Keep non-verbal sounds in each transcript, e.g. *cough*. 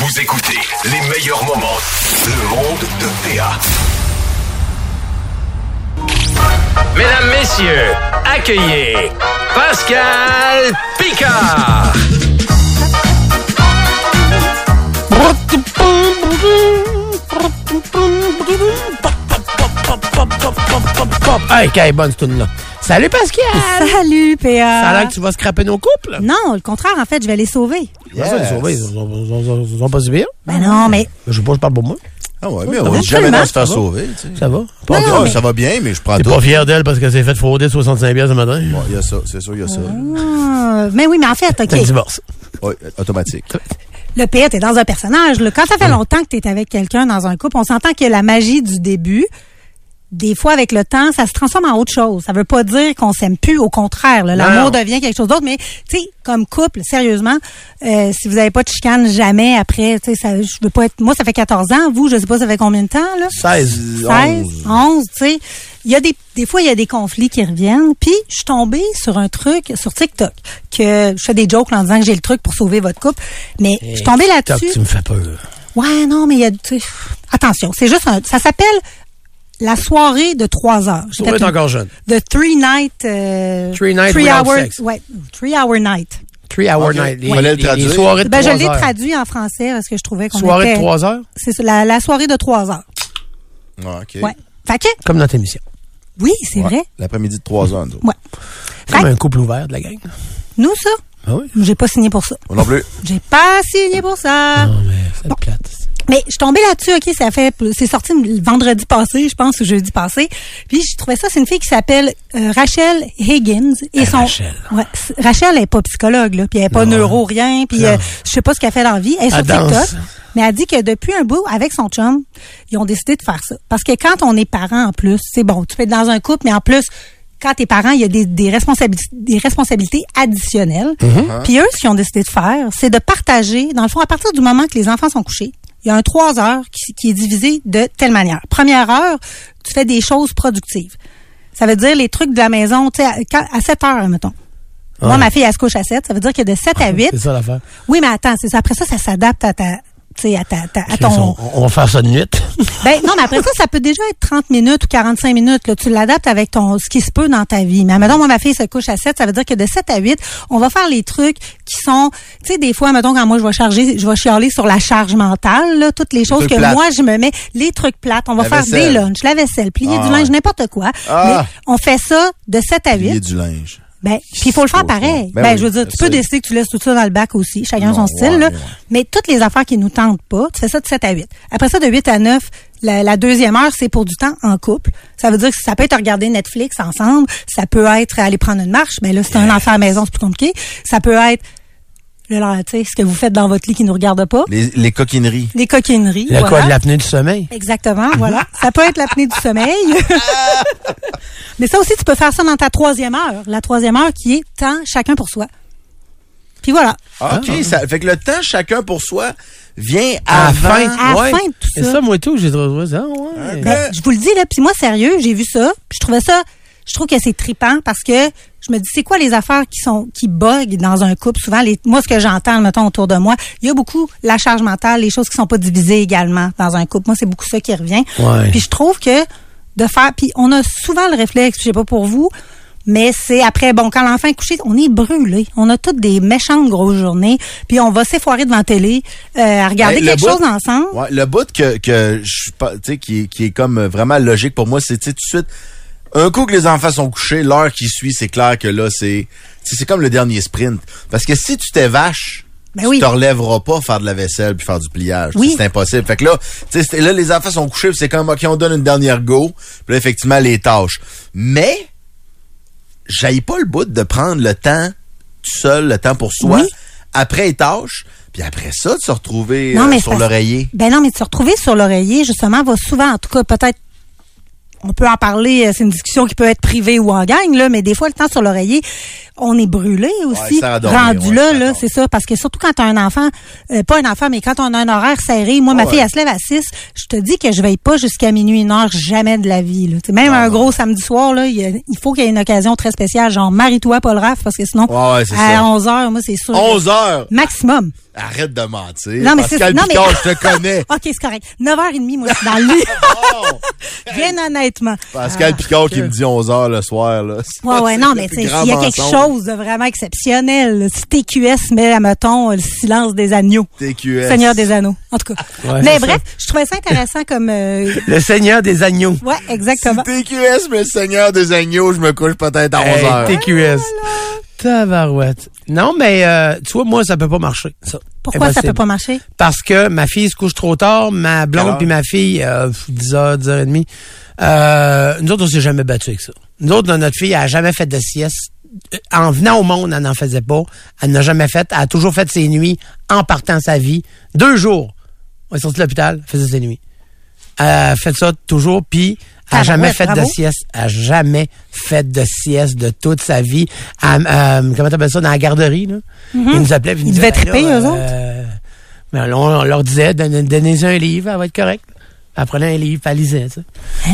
Vous écoutez les meilleurs moments. Le monde de PA. Mesdames, Messieurs, accueillez Pascal Picard. Hey, quelle bonne cette là Salut Pascal! Salut, PA. Ça a l'air que tu vas scraper nos couples? Non, le contraire, en fait, je vais les sauver. Comment ça, les sauver? Ils sont, ils sont- ils sont pas si bien. Ben non, mais Je sais pas, je parle pour moi. Ah ouais, mais on va, dit jamais dans se faire sauver. tu sais. Ça va? Pas Non, mais- Ça va bien, mais je prends T'es tout. pas fier d'elle parce qu'elle s'est fait frauder 65 pièces ce matin? Ouais, Il y a ça, c'est sûr, il y a ça. Ah, mais oui, mais en fait, T'as OK. divorce. Oui, automatique. Le PA, t'es dans un personnage. là. Quand ça fait longtemps que t'es avec quelqu'un dans un couple, on s'entend que la magie du début, des fois, avec le temps, ça se transforme en autre chose. Ça veut pas dire qu'on s'aime plus. Au contraire, l'amour devient quelque chose d'autre. Mais, tu sais, comme couple, sérieusement, euh, si vous avez pas de chicane jamais après, tu sais, ça, je veux pas être, moi, ça fait 14 ans. Vous, je sais pas, ça fait combien de temps, là? 16. 16, 11, tu sais. Il y a des, des fois, il y a des conflits qui reviennent. Puis, je suis tombée sur un truc sur TikTok que je fais des jokes en disant que j'ai le truc pour sauver votre couple. Mais je suis tombée là-dessus. tu me fais peur. Ouais, non, mais il y a, attention, c'est juste un, ça s'appelle la soirée de trois heures. J'ai Tu fait encore jeune. The three night, euh, Three night three hour, sex. ouais, three hour night. Three hour Ok. night. Les, le les- les traduire. soirées de Ben, je 3 l'ai heures. traduit en français parce que je trouvais qu'on Soirée était, de 3 heures? c'est ça, la, la soirée de trois heures. Ouais, OK. Ouais. Fait que, Comme notre émission. oui, c'est Ouais. vrai. L'après-midi de 3 heures, nous. Ouais. Comme Fait un couple ouvert de la gang. Nous, ça, Ah oui? j'ai pas signé pour ça. Moi non plus. J'ai pas signé pour ça. Non, mais c'est plate. Mais je suis tombée là-dessus, OK, ça fait c'est sorti le vendredi passé, je pense, ou jeudi passé. Puis je trouvais ça, c'est une fille qui s'appelle euh, Rachel Higgins et son Rachel. Ouais, Rachel elle est pas psychologue là, puis elle est pas Non. neuro rien, puis euh, je sais pas ce qu'elle fait dans la vie, elle est sur Elle danse. TikTok. Mais elle dit que depuis un bout avec son chum, ils ont décidé de faire ça parce que quand on est parent en plus, c'est bon, tu peux être dans un couple mais en plus quand t'es parent, il y a des, des responsabilités, des responsabilités additionnelles. Mm-hmm. Puis eux, ce qu'ils ont décidé de faire, c'est de partager, dans le fond, à partir du moment que les enfants sont couchés, il y a un trois heures qui, qui est divisé de telle manière. Première heure, tu fais des choses productives. Ça veut dire les trucs de la maison, tu sais, à, à 7 heures, mettons. Moi, Ouais. ma fille, elle se couche à 7. Ça veut dire que de 7 à 8. *laughs* C'est ça l'affaire. Oui, mais attends, c'est ça. Après ça, ça s'adapte à ta, à ta, ta- à ton. on, va faire ça de nuit. *laughs* Ben, non, mais après ça, ça peut déjà être 30 minutes ou 45 minutes, là. Tu l'adaptes avec ton, ce qui se peut dans ta vie. Mais mettons, moi, ma fille se couche à 7. Ça veut dire que de 7 à 8, on va faire les trucs qui sont, tu sais, des fois, mettons, quand moi, je vais charger, je vais chialer sur la charge mentale, là, toutes les choses que plates. moi, je me mets, les trucs plates. On va La faire des lunchs, la vaisselle, plier Ah, du linge, n'importe quoi. Ah. Mais on fait ça de 7 à 8. Plier du linge. Ben, puis il faut le faire pareil. Ben Ben, oui, je veux dire, tu peux décider que tu laisses tout ça dans le bac aussi, chacun Non, son style, ouais, là. ouais. Mais toutes les affaires qui nous tentent pas, tu fais ça de 7 à 8. Après ça, de 8 à 9, la, la deuxième heure, c'est pour du temps en couple. Ça veut dire que ça peut être regarder Netflix ensemble, ça peut être aller prendre une marche, mais là, c'est un enfant à la maison, c'est plus compliqué. Ça peut être, là, tu sais, ce que vous faites dans votre lit qui nous regarde pas. Les, les coquineries. Les coquineries. La voilà. quoi de l'apnée du sommeil? Exactement, voilà. Ça peut être l'apnée du sommeil. *laughs* Mais ça aussi, tu peux faire ça dans ta troisième heure. La troisième heure qui est temps chacun pour soi. Puis voilà. Ah, OK. Ça, fait que le temps, chacun pour soi, vient À la fin. À la ouais. fin de tout C'est ça. ça, moi et tout, j'ai trouvé ça. Ouais. Ben, je vous le dis, là, puis moi, sérieux, j'ai vu ça, puis je trouvais ça, je trouve que c'est tripant parce que je me dis, c'est quoi les affaires qui sont, qui bug dans un couple? Souvent, les, moi, ce que j'entends, mettons, autour de moi, il y a beaucoup la charge mentale, les choses qui sont pas divisées également dans un couple. Moi, c'est beaucoup ça qui revient. Ouais. Puis je trouve que de faire, puis on a souvent le réflexe, je sais pas pour vous, mais c'est après, bon, quand l'enfant est couché, on est brûlé. On a toutes des méchantes grosses journées, puis on va s'effoirer devant la télé, euh, à regarder Hey, quelque bout- chose ensemble. Ouais, le bout que, que je suis pas, tu sais, qui, est- qui est comme vraiment logique pour moi, c'est, tout de suite, un coup que les enfants sont couchés, l'heure qui suit, c'est clair que là, c'est, c'est comme le dernier sprint. Parce que si tu t'es vache, Ben tu oui. te relèveras pas faire de la vaisselle puis faire du pliage. Oui. C'est impossible. Fait que là, tu sais, c'est- là, les enfants sont couchés, c'est comme, OK, on donne une dernière go, puis là, effectivement, les tâches. Mais, j'aille pas le bout de prendre le temps tout seul, le temps pour soi, Oui. après les tâches, puis après ça, de se retrouver Non, euh, sur l'oreiller. Ben non, mais de se retrouver sur l'oreiller, justement, va souvent, en tout cas, peut-être, on peut en parler, euh, c'est une discussion qui peut être privée ou en gang, là, mais des fois, le temps sur l'oreiller, on est brûlé aussi. rendu ouais, là, là, c'est ça. Parce que surtout quand t'as un enfant, euh, pas un enfant, mais quand on a un horaire serré, moi, ma Ouais. fille, elle se lève à 6, je te dis que je veille pas jusqu'à minuit, une heure, jamais de la vie, là. Même un gros samedi soir, là, il, y a- il faut qu'il y ait une occasion très spéciale, genre, marie-toi, Paul Raph, parce que sinon, à ça. 11 heures, moi, c'est sûr. que- 11 heures? Maximum. Arrête de mentir. Non, mais c'est- Pascal non, mais- Picard, je te connais. *laughs* OK, c'est correct. 9h30, moi, je suis dans le lit. *laughs* Bon. *laughs* Bien honnêtement. Pascal Picard qui me dit 11 h le soir, là. Ouais, ouais, non, mais s'il y a quelque chose de vraiment exceptionnel, si TQS met, mettons, le silence des agneaux. TQS. Seigneur des anneaux. En tout cas. Ouais, mais bref, je trouvais ça intéressant comme, euh, Le Seigneur des agneaux. ouais, exactement. Si TQS, mais le Seigneur des agneaux, je me couche peut-être à 11 Hey, TQS. Tabarouette. Non, mais euh, tu vois, moi, ça peut pas marcher. Ça. Pourquoi ça Impossible. peut pas marcher? Parce que ma fille se couche trop tard, ma blonde puis ma fille, euh, 10h, 10h30. Euh, nous autres, on s'est jamais battu avec ça. Nous autres, notre fille, elle a jamais fait de sieste. Euh, En venant au monde, elle n'en faisait pas. Elle n'a jamais fait. Elle a toujours fait ses nuits en partant sa vie. Deux jours. On est sorti de l'hôpital, elle faisait ses nuits. Elle a fait ça toujours, puis elle a jamais fait de sieste. Elle a jamais fait de sieste de toute sa vie. Elle, euh, comment t'appelles ça, dans la garderie, là? Ils nous appelaient, Ils nous devaient triper, là, eux euh, ben, là, on, on leur disait, Donne- donnez-y un livre, elle va être correcte. Elle prenait un livre, elle lisait, sais.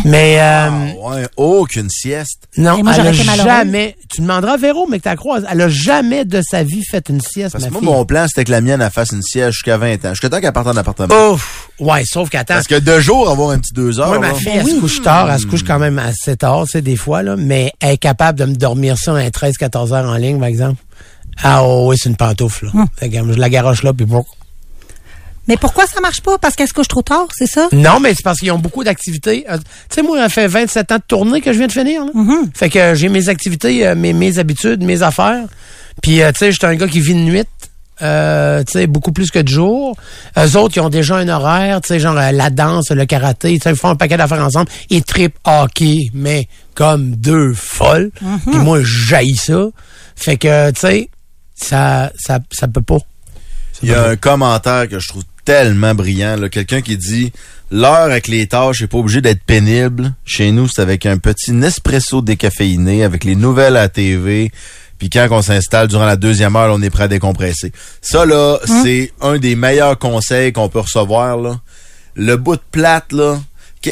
Mais, euh, Ah, ouais, aucune sieste. non, moi, elle a jamais, tu demanderas à Véro, mais que tu croises, elle a jamais de sa vie fait une sieste, Parce que ma moi, fille. mon plan, c'était que la mienne, elle fasse une sieste jusqu'à 20 ans. Jusqu'à temps qu'elle parte en appartement. Ouf! Ouais, sauf qu'attends. Parce que deux jours, avoir un petit deux heures. Moi, ma là. fille, elle se couche tard, elle se couche quand même assez tard, tu sais, des fois, là, mais elle est capable de me dormir ça un 13-14 heures en ligne, par exemple. Ah, oh, oui, c'est une pantoufle, là. Fait que, je la garoche là, puis bon. Mais pourquoi ça marche pas? Parce qu'elle se couche trop tard, c'est ça? Non, mais c'est parce qu'ils ont beaucoup d'activités. Euh, tu sais, moi, ça fait 27 ans de tournée que je viens de finir. Là. Fait que euh, j'ai mes activités, euh, mes, mes habitudes, mes affaires. Puis, euh, tu sais, j'étais un gars qui vit de nuit. Euh, tu sais, beaucoup plus que de jour. Eux autres, ils ont déjà un horaire, tu sais, genre euh, la danse, le karaté, ils font un paquet d'affaires ensemble. Ils tripent hockey, mais comme deux folles. Puis moi, j'haïs ça. Fait que, tu sais, ça, ça, ça peut pas. Il y a un commentaire que je trouve tellement brillant. là. Quelqu'un qui dit L'heure avec les tâches n'est pas obligé d'être pénible. Chez nous, c'est avec un petit Nespresso décaféiné, avec les nouvelles à la TV. Puis quand on s'installe durant la deuxième heure, là, on est prêt à décompresser. Ça, là, c'est un des meilleurs conseils qu'on peut recevoir. Là. Le bout de plate, là. que-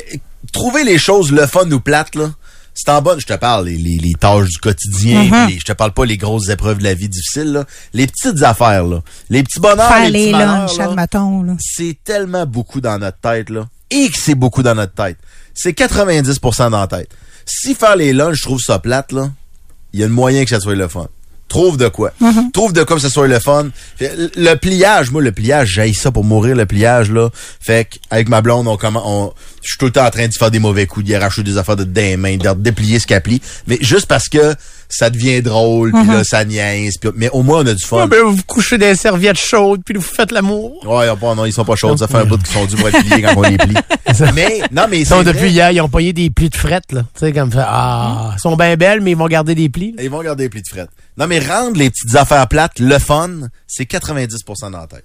trouver les choses le fun ou plate, là. C'est en bonne, je te parle, les, les, les tâches du quotidien, les- je te parle pas les grosses épreuves de la vie difficile, là. Les petites affaires, là. Les petits bonheurs, Faire les, petits malheurs, c'est tellement beaucoup dans notre tête, là. Et que c'est beaucoup dans notre tête. C'est 90% dans la tête. Si faire les lunchs, je trouve ça plate, là, il y a un moyen que ça soit le fun. Trouve de quoi. Trouve de quoi que ça soit le fun. Le pliage, moi, le pliage, j'aille ça pour mourir, le pliage, là. Fait que, avec ma blonde, on commence, on, je suis tout le temps en train de faire des mauvais coups, d'y arracher des affaires de des mains, de déplier ce qu'elle plie. Mais juste parce que ça devient drôle, puis là, ça niaise, puis- mais au moins, on a du fun. Ah, ben, vous vous couchez des serviettes chaudes, puis vous faites l'amour. Ouais, ils pas- non, ils sont pas chauds. Ça fait un bout qu'ils sont durs pour être pliés quand on les plie. *laughs* mais, non, mais Ils c'est sont depuis hier, ils ont payé des plis de fret, là. Tu sais, comme ça. Ah, ils sont bien belles, mais ils vont garder des plis. là. Ils vont garder les plis de fret. Non, mais rendre les petites affaires plates, le fun, c'est 90% dans la tête.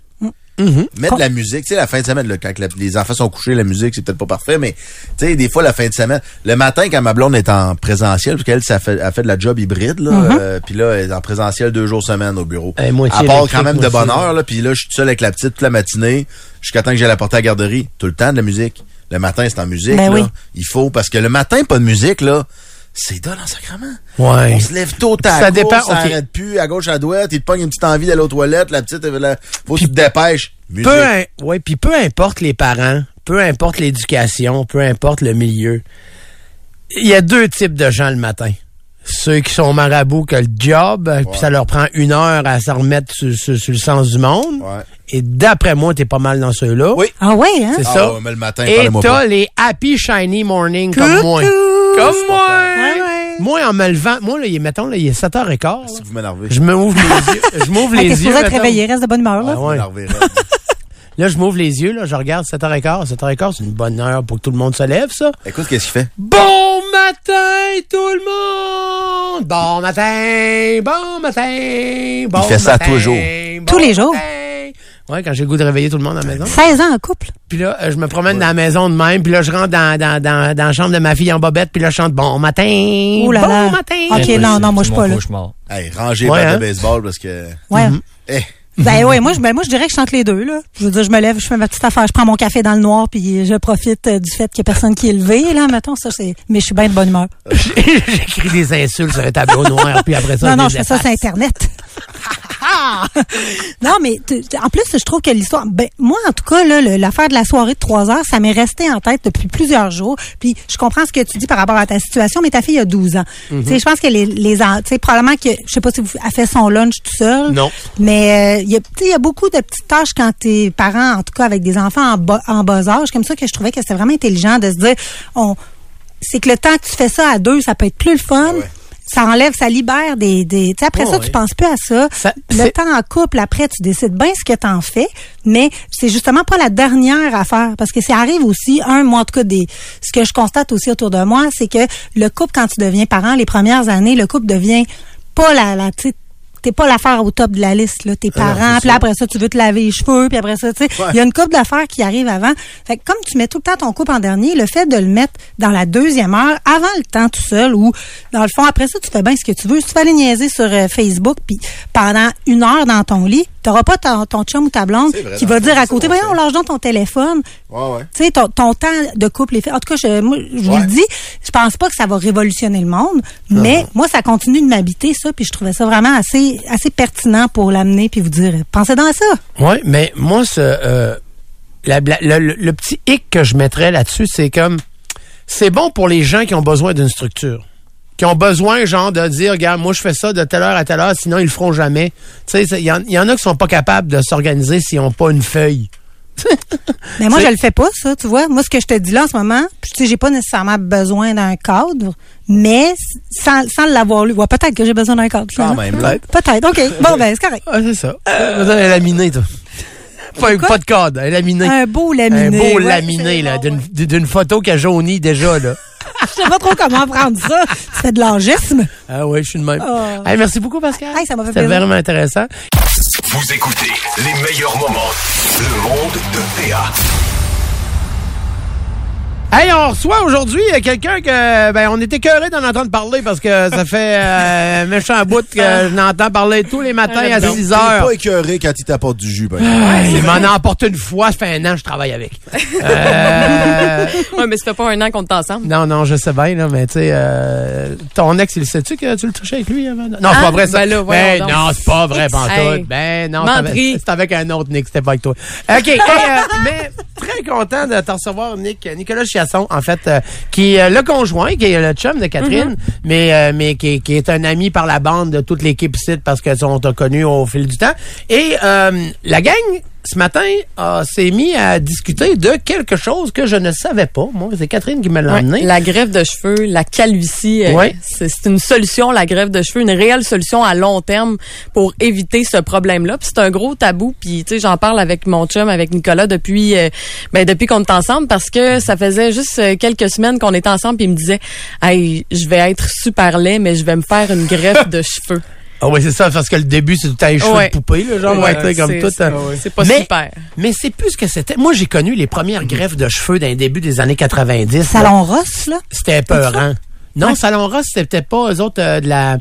Mettre de la musique, tu sais, la fin de semaine, là, quand la- les enfants sont couchés, la musique, c'est peut-être pas parfait, mais, tu sais, des fois, la fin de semaine, le matin, quand ma blonde est en présentiel, parce qu'elle, ça fait, elle fait de la job hybride, là, euh, puis là, elle est en présentiel deux jours semaine au bureau. Eh, moitié elle part quand même de bonne heure, là, puis là, je suis seul avec la petite toute la matinée, jusqu'à temps que j'aille la porter à la garderie. Tout le temps de la musique. Le matin, c'est en musique, Ben là. oui. Il faut, parce que le matin, pas de musique, là, c'est dole en sacrement. Ouais. On se lève tôt, t'as Ça dépend, arrête plus, à gauche, à droite, il te pogne une petite envie d'aller aux toilettes, la petite, la- faut que tu te dépêches. Peu, ouais, puis peu importe les parents, peu importe l'éducation, peu importe le milieu, il y a deux types de gens le matin. Ceux qui sont marabouts que le job, euh, puis ça leur prend une heure à s'en remettre sur, sur- sur le sens du monde. Ouais. Et d'après moi, t'es pas mal dans ceux-là. Oui. Ah ouais, hein? C'est Ah ça. ouais, mais le matin, Et t'as les happy shiny morning comme moi. Comme moi. Ouais, ouais. Moi, en me levant, moi, là, il est, mettons, là, il est 7h15. là. Si vous m'énervez. Je me ouvre les yeux. Je m'ouvre Hey, les T'es yeux. supposé être mettons. réveillé, reste de bonne humeur, là. Ah ouais. Là. Je m'ouvre les yeux, là, je regarde 7h15. 7h15, c'est une bonne heure pour que tout le monde se lève, ça. Écoute, qu'est-ce qu'il fait? Bon matin, tout le monde! Bon matin, bon matin, bon Il fait ça matin, tous les jours. bon Tous les jours? matin. Ouais, quand j'ai le goût de réveiller tout le monde à la maison. 16 ans en couple. Puis là, euh, je me promène dans la maison de même, puis là, je rentre dans, dans, dans, dans la chambre de ma fille en bobette, puis là, je chante bon matin, Ouh là bon là. matin. Ok, non, non, moi, je suis pas là. Hey, rangez Ouais, les battes hein? de baseball parce que. Ouais. Eh, Ben oui, moi je ben moi je dirais que je chante les deux là. Je veux dire je me lève, je fais ma petite affaire, je prends mon café dans le noir puis je profite euh, du fait qu'il y a personne qui est levé là, mettons ça c'est mais je suis bien de bonne humeur. *laughs* J'écris des insultes sur un tableau noir, puis après ça, non non, je fais ça sur internet. *laughs* non mais en plus je trouve que l'histoire ben moi en tout cas là l'affaire de la soirée de trois heures, ça m'est resté en tête depuis plusieurs jours. Puis je comprends ce que tu dis par rapport à ta situation, mais ta fille a 12 ans. Mhm. Tu sais je pense que les les tu sais probablement que je sais pas si vous a fait son lunch tout seul. Non. Mais euh, y a tu y a beaucoup de petites tâches quand t'es parent en tout cas avec des enfants en bas en bas âge comme ça que je trouvais que c'était vraiment intelligent de se dire on c'est que le temps que tu fais ça à deux, ça peut être plus le fun. Ça enlève, ça libère des. des tu sais, après Oh, ça, oui. tu penses plus à ça. Ça- le temps en couple, après, tu décides bien ce que t'en fais, mais c'est justement pas la dernière affaire. Parce que ça arrive aussi, un, moi, en tout cas, des, ce que je constate aussi autour de moi, c'est que le couple, quand tu deviens parent, les premières années, le couple devient pas la, la tu T'es pas l'affaire au top de la liste, là. Tes parents, puis après ça, tu veux te laver les cheveux, puis après ça, tu sais, il y a une couple d'affaires qui arrivent avant. Fait que comme tu mets tout le temps ton couple en dernier, le fait de le mettre dans la deuxième heure, avant le temps tout seul, ou dans le fond, après ça, tu fais bien ce que tu veux. Si tu vas aller niaiser sur euh, Facebook, puis pendant une heure dans ton lit, t'auras pas ton, ton chum ou ta blonde vrai, qui va dire à côté, on voyons, lâche donc ton téléphone. Ouais, ouais. Tu sais, ton, ton temps de couple est fait. En tout cas, je, moi, je vous le dis, je pense pas que ça va révolutionner le monde, mais moi, ça continue de m'habiter, ça, puis je trouvais ça vraiment assez, assez pertinent pour l'amener, puis vous dire, pensez dans ça. Oui, mais moi, ce, euh, la- la- le, le- le petit hic que je mettrais là-dessus, c'est comme, c'est bon pour les gens qui ont besoin d'une structure. Qui ont besoin, genre, de dire, regarde, moi, je fais ça de telle heure à telle heure, sinon, ils le feront jamais. Tu sais, il y, en- il y en a qui sont pas capables de s'organiser s'ils n'ont pas une feuille. *laughs* Mais moi, je le fais pas, ça, tu vois. Moi, ce que je te dis là en ce moment, tu sais, j'ai pas nécessairement besoin d'un cadre, mais sans, sans l'avoir lu. Ouais, peut-être que j'ai besoin d'un cadre. Quand finalement. même, là. Peut-être, OK. Bon, ben, c'est correct. Ah, c'est ça. Euh, elle laminée, toi. Pas, pas de code, elle est laminée. Un beau Un laminé. beau ouais, laminé, là, d'une photo qui a jauni déjà, là. *laughs* Je sais pas trop comment prendre ça. C'est de l'angisme. Ah oui, je suis de même. Oh. Hey, merci beaucoup, Pascal. Hey, ça m'a fait C'était vraiment intéressant. Vous écoutez les meilleurs moments. Le monde de PA. Hey, on reçoit aujourd'hui euh, quelqu'un que ben on était écœuré d'en entendre parler parce que ça fait euh, un méchant bout que je n'entends parler tous les matins à 6 T'es heures. pas écœuré quand il t'apporte du jus, ben. Ouais, il m'en a emporté une fois, ça fait un an que je travaille avec. Euh, Ouais, mais ça fait pas un an qu'on est ensemble. non, non, je sais bien, là, mais tu sais, euh, ton ex, il sait-tu que tu le touchais avec lui avant? Non, c'est Ah, pas vrai, ça. ben là, Ben non, c'est pas vrai, pantoute. Hey. Ben non, c'était avec- c'était avec un autre Nick, c'était pas avec toi. OK, *laughs* hey, euh, mais content de te recevoir, Nick. Nicolas Chiasson, en fait, euh, qui est le conjoint, qui est le chum de Catherine, mais, euh, mais qui, qui est un ami par la bande de toute l'équipe site parce que on t'a connu au fil du temps. Et euh, la gang, ce matin, euh, s'est mis à discuter de quelque chose que je ne savais pas. Moi, c'est Catherine qui me l'a Ouais, la greffe de cheveux, la calvitie, euh, Ouais. c'est c'est une solution, la greffe de cheveux, une réelle solution à long terme pour éviter ce problème-là. Puis c'est un gros tabou. Puis tu sais, j'en parle avec mon chum, avec Nicolas depuis, euh, ben depuis qu'on est ensemble, parce que ça faisait juste euh, quelques semaines qu'on était ensemble. Puis il me disait, hey, je vais être super laid, mais je vais me faire une greffe de cheveux. Ah oui, c'est ça, parce que le début, c'est tout un cheveux Ouais. de poupée, là, genre, ouais, tu sais, comme tout. euh, C'est pas mais, super. Mais c'est plus ce que c'était. Moi, j'ai connu les premières greffes de cheveux dans les débuts des années 90. là. Salon Ross, là. C'était épeurant. Non, Salon Ross, c'était pas eux autres euh, de la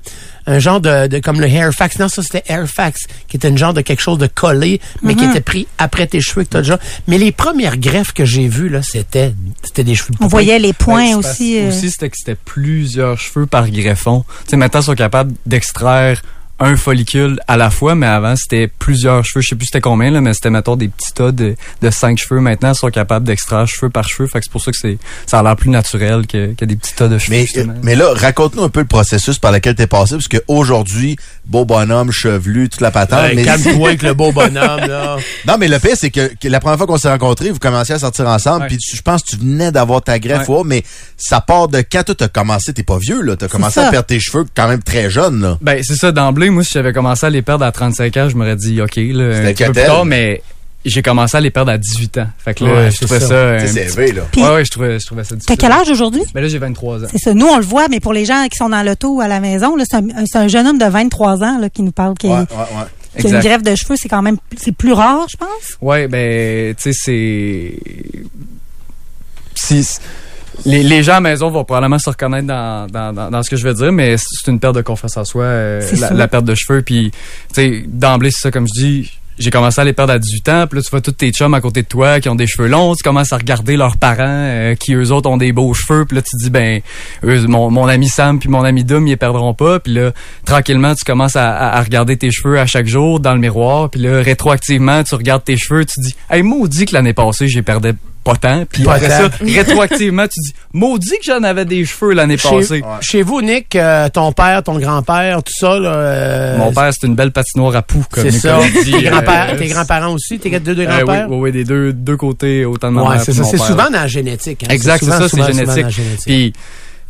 un genre de, de comme le Hairfax. Non, ça c'était Airfax, qui était une genre de quelque chose de collé, mais qui était pris après tes cheveux que t'as déjà. Mais les premières greffes que j'ai vues là, c'était c'était des cheveux de On voyait les points aussi. euh, Aussi, c'était que c'était plusieurs cheveux par greffon. Tu sais, maintenant, ils sont capables d'extraire un follicule à la fois, mais avant, c'était plusieurs cheveux. Je sais plus c'était combien, là, mais c'était, mettons, des petits tas de, de cinq cheveux. Maintenant, ils sont capables d'extraire cheveux par cheveux. Fait que c'est pour ça que c'est, ça a l'air plus naturel que, que des petits tas de cheveux, Mais, justement. mais là, raconte-nous un peu le processus par lequel t'es passé, parce qu'aujourd'hui, beau bonhomme, chevelu, toute la patente. Ouais, mais Calme-toi avec le beau *laughs* bonhomme là. non, mais le fait, c'est que, que la première fois qu'on s'est rencontrés, vous commenciez à sortir ensemble, puis tu- je pense que tu venais d'avoir ta greffe, Ouais. ouais, mais ça part de quand toi t'as commencé, t'es pas vieux, là, t'as commencé ça. à perdre tes cheveux quand même très jeune, là. Ben, c'est ça, d'emblée, moi, si j'avais commencé à les perdre à 35 ans, je m'aurais dit, OK, là, un petit peu plus tard, mais j'ai commencé à les perdre à 18 ans. Fait que là, Ouais, je trouvais ça. C'est élevé, là. Puis- Ouais, ouais, je trouvais, je trouvais ça T'as difficile. quel âge aujourd'hui? Ben là, j'ai 23 ans. C'est ça. Nous, on le voit, mais pour les gens qui sont dans l'auto ou à la maison, là, c'est un, jeune homme de 23 ans là, qui nous parle, qui, Ouais, ouais, ouais. qui a une greffe de cheveux. C'est quand même c'est plus rare, je pense. Ouais, ben, tu sais, c'est. Si. Les, les gens à la maison vont probablement se reconnaître dans, dans, dans, dans ce que je veux dire, mais c'est une perte de confiance en soi, euh, la, perte de cheveux. Puis, tu sais, d'emblée, c'est ça, comme je dis, j'ai commencé à les perdre à 18 ans. Puis là, tu vois tous tes chums à côté de toi qui ont des cheveux longs. Tu commences à regarder leurs parents euh, qui, eux autres, ont des beaux cheveux. Puis là, tu te dis, ben, eux, mon, mon ami Sam puis mon ami Dom, ils les perdront pas. Puis là, tranquillement, tu commences à, à- regarder tes cheveux à chaque jour dans le miroir. Puis là, rétroactivement, tu regardes tes cheveux. Tu te dis, hey, maudit que l'année passée, j'ai perdais pas tant. Puis Pas après tant. ça, *laughs* rétroactivement, tu dis, maudit que j'en avais des cheveux l'année passée. Chez, chez vous, Nick, euh, ton père, ton grand-père, tout ça, là, euh, Mon père, c'est une belle patinoire à poux, comme c'est ça. Dit. Tes grands-parents, Euh, tes grands-parents aussi, tes deux, deux oui, grands-pères? oui, oui, des deux, deux côtés, autant de Ouais, c'est ça. souvent dans la génétique. hein. Exact, c'est ça, c'est génétique. Puis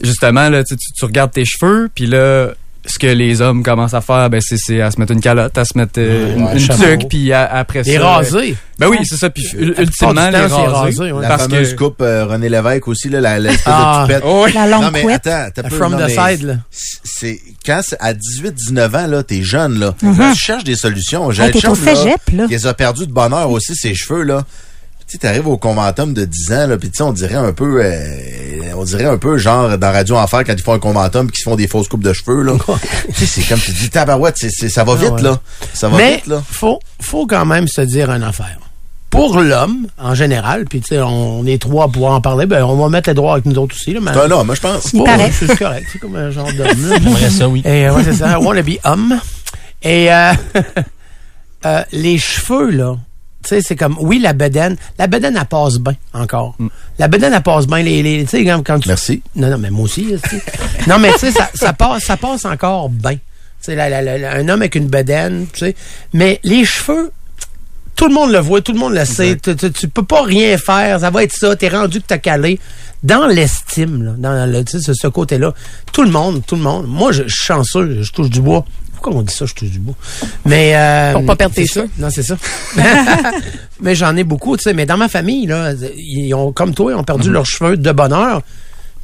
justement, là, tu, tu- tu regardes tes cheveux, puis là, ce que les hommes commencent à faire, ben c'est c'est à se mettre une calotte, à se mettre euh, une, Ouais, une tuque, puis à- après Les ça. rasés. Ben oui, c'est ça. Puis plupart ultimement, les raser. ouais. La Parce fameuse que coupe euh, René Lévesque aussi, là, la, l'espèce Ah. de tupette. Oh, oui. La longue non, mais couette. attends, t'as From non, the mais side, là. C'est, quand c'est à 18, 19 ans, là, t'es jeune, là. Tu cherches des solutions. J'ai Hey, t'es au cégep, là. Les a perdu de bonheur aussi, ses cheveux, là. Tu sais, t'arrives au conventum de 10 ans, là, pis tu sais, on dirait un peu, euh, on dirait un peu genre dans Radio Enfer quand ils font un conventum pis qu'ils se font des fausses coupes de cheveux, là. *laughs* tu sais, c'est comme tu dis, tabarouette, c'est, c'est, ça va vite, Ah ouais. là. Ça va Mais vite, là. faut, faut quand même se dire une affaire. Pour l'homme, en général, puis tu sais, on est trois à pouvoir en parler, ben on va mettre les droits avec nous autres aussi. Là, mais- C'est un homme, je pense. Oh. C'est correct, c'est comme un genre d'homme. là. *laughs* J'aimerais ça, oui. Et euh, ouais, c'est ça, wannabe homme. Et euh, *laughs* euh, les cheveux, là, tu sais, c'est comme, oui, la bedaine, la bedaine, elle passe bien encore. La bedaine, elle passe bien. Les, les, tu sais, quand, tu... Merci. Non, non, mais moi aussi. *laughs* non, mais tu sais, ça, ça, passe, ça passe encore bien. Tu sais, un homme avec une bedaine, tu sais. Mais les cheveux, tout le monde le voit, tout le monde le sait. Tu, tu, tu peux pas rien faire. Ça va être ça. T'es rendu que t'as calé. Dans l'estime, là, dans le, ce, ce côté-là, tout le monde, tout le monde. Moi, je, je suis chanceux, je touche du bois. Pourquoi on dit ça, je touche du bois? Mais, euh, Pour pas perdre tes cheveux. Non, c'est ça. *laughs* mais j'en ai beaucoup, tu sais. Mais dans ma famille, là, ils ont, comme toi, ils ont perdu leurs cheveux de bonheur.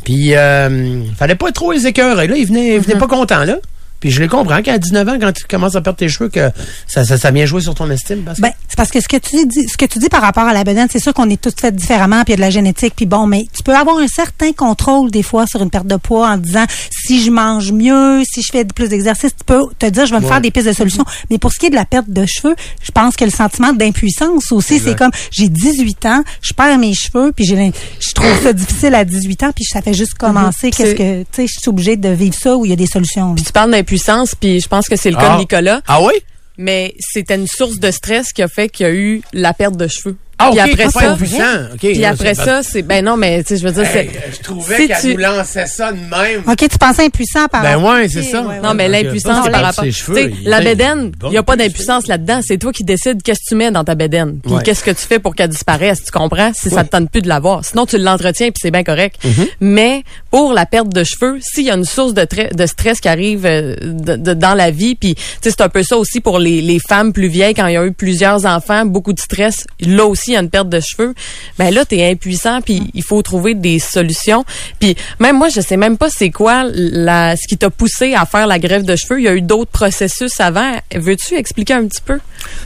Puis, euh, fallait pas trop les écœurer, là. Ils venaient, ils venaient pas contents, là. Puis je les comprends qu'à 19 ans, quand tu commences à perdre tes cheveux, que ça, ça, ça vient jouer sur ton estime. Parce que- Ben, c'est parce que ce que tu dis, ce que tu dis par rapport à la bedaine, c'est sûr qu'on est tous faits différemment, puis il y a de la génétique, puis bon, mais tu peux avoir un certain contrôle des fois sur une perte de poids en disant si je mange mieux, si je fais plus d'exercice, tu peux te dire je vais me faire des pistes de solutions. Mais pour ce qui est de la perte de cheveux, je pense que le sentiment d'impuissance aussi, c'est comme j'ai 18 ans, je perds mes cheveux, puis j'ai je trouve ça difficile à 18 ans, puis ça fait juste commencer. Qu'est-ce que tu sais, je suis obligée de vivre ça où il y a des solutions. Puis tu parles d'impuissance, puis je pense que c'est le cas Ah. de Nicolas. Ah oui? Mais c'était une source de stress qui a fait qu'il y a eu la perte de cheveux. Ah, puis ok, après pas ça, impuissant. OK, puis après ça, c'est ben non, mais tu sais, je veux dire, c'est je trouvais Si qu'elle tu- nous lançait ça de même. OK, tu pensais impuissant par Ben rapport- ouais, c'est ça. ouais, ouais. Non, mais l'impuissance par rapport. cheveux, la bédaine, il- n'y a pas d'impuissance là-dedans. C'est toi qui décides qu'est-ce que tu mets dans ta bédaine. Puis Ouais. qu'est-ce que tu fais pour qu'elle disparaisse. Tu comprends? Si ça te tente plus de l'avoir. Sinon, tu l'entretiens puis c'est bien correct. Mm-hmm. Mais pour la perte de cheveux, s'il y a une source de, stress qui arrive euh, de- de- dans la vie, puis tu sais, c'est un peu ça aussi pour les, les femmes plus vieilles quand il y a eu plusieurs enfants, beaucoup de stress. Là aussi, il y a une perte de cheveux. Ben là, t'es impuissant puis il faut trouver des solutions. Puis même moi, je sais même pas c'est quoi la, ce qui t'a poussé à faire la greffe de cheveux. Il y a eu d'autres processus avant. Veux-tu expliquer un petit peu?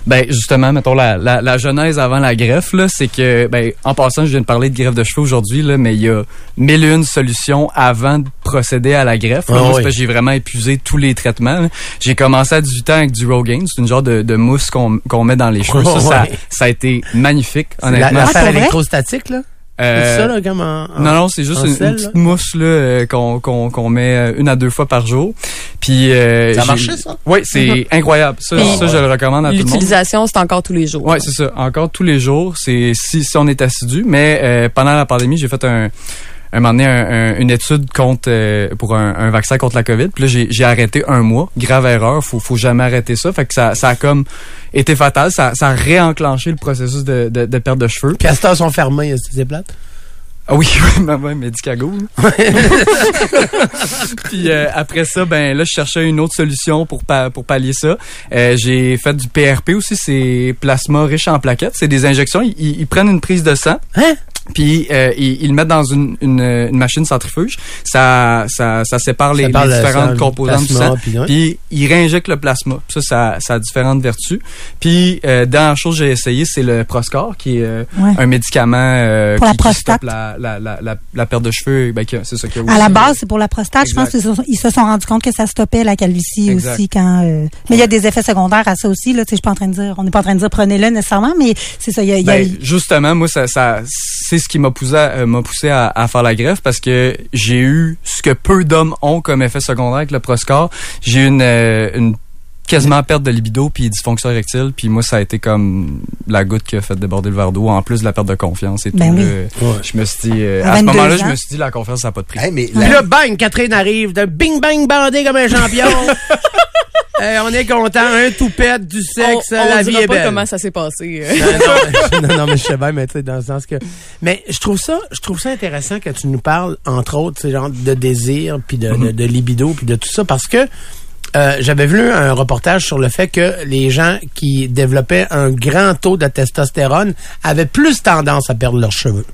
Ben justement, mettons la, la, la genèse avant la greffe là, c'est que ben en passant, je viens de parler de greffe de cheveux aujourd'hui là, mais il y a mille et une solutions avant de procéder à la greffe. Ah oui. j'ai vraiment épuisé tous les traitements. J'ai commencé à 18 ans avec du Rogaine, c'est une genre de, de mousse qu'on qu'on met dans les *laughs* cheveux. Ça, ça, Ouais. ça a été magnifique, La- honnêtement. L'affaire Ah, pour vrai? électrostatique, là? Euh, c'est ça, là, comme en, en- non, non, c'est juste une, sel, une petite là? mousse là euh, qu'on qu'on qu'on met euh, une à deux fois par jour. Puis euh, Ça a marché, ça? Oui, c'est incroyable. Ça, ça je le recommande à tout le monde. L'utilisation, c'est encore tous les jours. Ouais, c'est ça. Encore tous les jours, c'est si, si on est assidu. Mais euh, pendant la pandémie, j'ai fait un un moment donné un- un- une étude contre euh, pour un, un vaccin contre la COVID. Puis là, j'ai, arrêté un mois. Grave erreur. Faut, faut jamais arrêter ça. Fait que ça, ça a comme été fatal. Ça, ça a réenclenché le processus de, de, de perte de cheveux. Puis à cette heure, sont fermés, c'est plate? Ah oui, *laughs* ouais, ouais, Medicago. *laughs* Puis euh, après ça, ben là, je cherchais une autre solution pour pa- pour pallier ça. Euh, j'ai fait du PRP aussi, c'est plasma riche en plaquettes. C'est des injections. Ils prennent une prise de sang. Hein? Puis euh, ils, ils le mettent dans une, une, une machine centrifuge. Ça, ça, ça sépare les, différentes le composantes du plasma, sang. puis ouais. Puis ils réinjectent le plasma. Ça, ça, ça a différentes vertus. Puis euh, dernière chose que j'ai essayé, c'est le Proscar, qui est euh, Ouais. un médicament euh, Pour la qui, qui prostate. stoppe la, la, la, la, la perte de cheveux. Ben, que- c'est ça qu'il y a À la base, c'est pour la prostate. Je pense qu'ils se sont- rendus compte que ça stoppait la calvitie Exact. aussi quand. euh, Mais il y a des effets secondaires à ça aussi. Là, tu sais, je suis pas en train de dire, on n'est pas en train de dire prenez-le nécessairement, mais c'est ça. Il y a, il y a- Ben, justement, moi, ça, ça c'est ce qui m'a poussé, à, euh, m'a poussé à, à faire la greffe parce que j'ai eu ce que peu d'hommes ont comme effet secondaire avec le Proscar. J'ai eu une, euh, une quasiment perte de libido puis dysfonction érectile puis moi ça a été comme la goutte qui a fait déborder le verre d'eau en plus de la perte de confiance et tout Ben oui. là. je me suis dit euh, À ce 22 moment-là je me suis dit la confiance ça n'a pas de prix Hey, mais Puis la- là, bang, Catherine arrive, de bing bang bandé comme un champion. *laughs* *laughs* Euh, on est content, un toupette, du sexe, on, la on vie est pas belle. comment ça s'est passé. euh. non, *laughs* *laughs* non, non, mais je sais bien, mais tu sais, dans le sens que. Mais je trouve ça, je trouve ça intéressant que tu nous parles, entre autres, tu sais, genre de désir, puis de, de, de libido, puis de tout ça, parce que euh, j'avais vu un reportage sur le fait que les gens qui développaient un grand taux de testostérone avaient plus tendance à perdre leurs cheveux.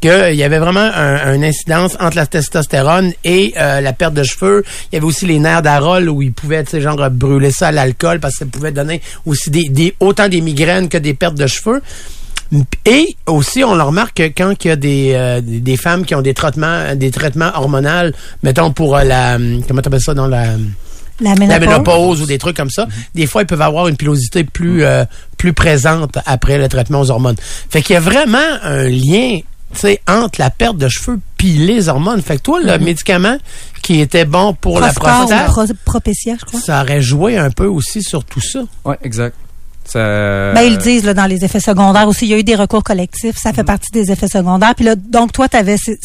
Qu'il y avait vraiment un, une incidence entre la testostérone et euh, la perte de cheveux. Il y avait aussi les nerfs d'Arol où ils pouvaient, tu sais, genre brûler ça à l'alcool parce que ça pouvait donner aussi des, des autant des migraines que des pertes de cheveux. Et aussi, on le remarque que quand il y a des, euh, des femmes qui ont des traitements, des traitements hormonaux, mettons pour la, comment t'appelles ça dans la, la la ménopause. ou des trucs comme ça, des fois ils peuvent avoir une pilosité plus euh, plus présente après le traitement aux hormones. Fait qu'il y a vraiment un lien, tu sais, entre la perte de cheveux puis les hormones. Fait que toi, le médicament qui était bon pour la prostate, Pro- Propecia, je crois. ça aurait joué un peu aussi sur tout ça. ouais exact ça Ben, ils le disent là, dans les effets secondaires aussi. Il y a eu des recours collectifs. Ça fait partie des effets secondaires. Puis là, donc, toi, tu avais ces,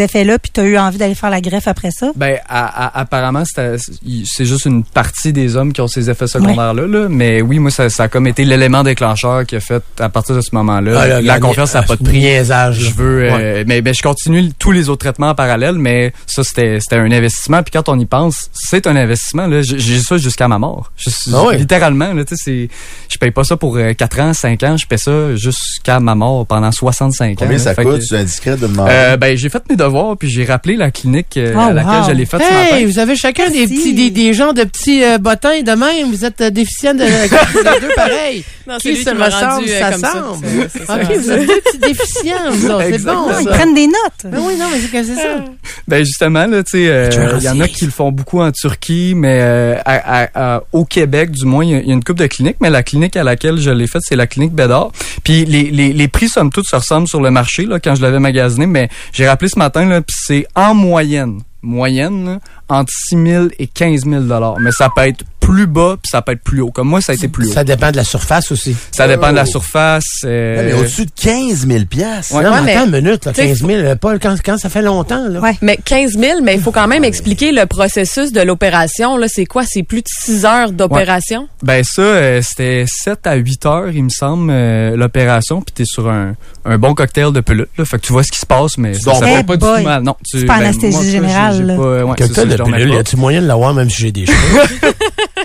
effets-là, puis tu as eu envie d'aller faire la greffe après ça? Ben, à- à- apparemment, c'est juste une partie des hommes qui ont ces effets secondaires-là. là. Mais oui, moi, ça, ça a comme été l'élément déclencheur qui a fait, à partir de ce moment-là, Ah, là, la confiance, ça n'a pas de prix. niaisage. Je veux, euh, mais ben, je continue tous les autres traitements en parallèle, mais ça, c'était c'était un investissement. Puis quand on y pense, c'est un investissement. là. J'ai ça jusqu'à ma mort. Juste- Ah ouais. Littéralement, là, tu sais, c'est- je paye pas ça pour euh, 4 ans, 5 ans. Je paye ça jusqu'à ma mort pendant 65 ans. combien ça Fait coûte? que- indiscret de demander? euh, ben, j'ai fait mes devoirs, puis j'ai rappelé la clinique euh, Oh, à laquelle wow. je l'ai faite ce Hey, matin. vous avez chacun des petits, des, des genres de petits euh, bottins de même. Vous êtes euh, déficients de, *laughs* de deux pareils. Non, qui se qui m'a ressemble, rendu, euh, ça semble? Ok, vous êtes deux petits déficients, vous. C'est bon, Ah, ils prennent des notes. Ben oui, non, mais c'est ça. Ben justement là, tu sais, euh, il y en a qui le font beaucoup en Turquie, mais euh, à- à- à- au Québec du moins, il y a- il y, a une couple de cliniques, mais la clinique à laquelle je l'ai faite, c'est la clinique Bédard. Puis les, prix somme toute se ressemblent sur le marché là quand je l'avais magasiné, mais j'ai rappelé ce matin là, c'est en moyenne, moyenne entre 6 000 et 15 000 dollars, mais ça peut être plus bas puis ça peut être plus haut. Comme moi, ça a été plus haut. Ça dépend de la surface aussi. Ça dépend de la surface. euh, Ouais, mais au-dessus de 15 000 piastres. Ouais. non, mais mais- attends une minute, là, t'sais, 15 000, euh, Paul, quand, quand ça fait longtemps, là. Ouais. Mais 15 000, mais il faut quand même expliquer le processus de l'opération. Là, c'est quoi? C'est plus de 6 heures d'opération? Ben ça, euh, c'était 7 à 8 heures, il me semble, euh, l'opération, puis t'es sur un, un bon cocktail de pelote, là, fait que tu vois ce qui se passe, mais ça, ça pas. fait pas du tout mal. Non, tu, C'est pas anesthésie moi, ça, j'ai- générale, pas, Cocktail de pilule, y a-tu moyen de l'avoir même si j'ai des cheveux? *laughs*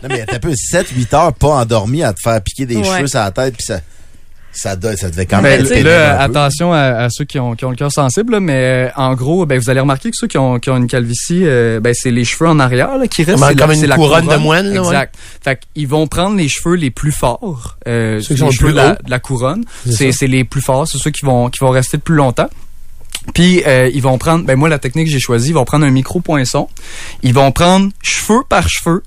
Non, mais t'as un peu 7-8 heures pas endormi à te faire piquer des Ouais. cheveux sur la tête, puis ça, ça, doit- ça devait quand Ben, même pénible là, attention à, à ceux qui ont, qui ont le cœur sensible, là, mais euh, en gros, ben, vous allez remarquer que ceux qui ont, qui ont une calvitie, euh, ben, c'est les cheveux en arrière là, qui restent. Comme- la- une c'est la couronne de moine, là, ouais. Exact. Fait qu'ils vont prendre les cheveux les plus forts, euh, Ceux qui les sont le cheveux plus de la, hauts. de la couronne. C'est C'est ça. c'est les plus forts, c'est ceux qui vont, qui vont rester le plus longtemps. Puis euh, ils vont prendre, ben moi la technique que j'ai choisie, ils vont prendre un micro poinçon, ils vont prendre cheveux par cheveux,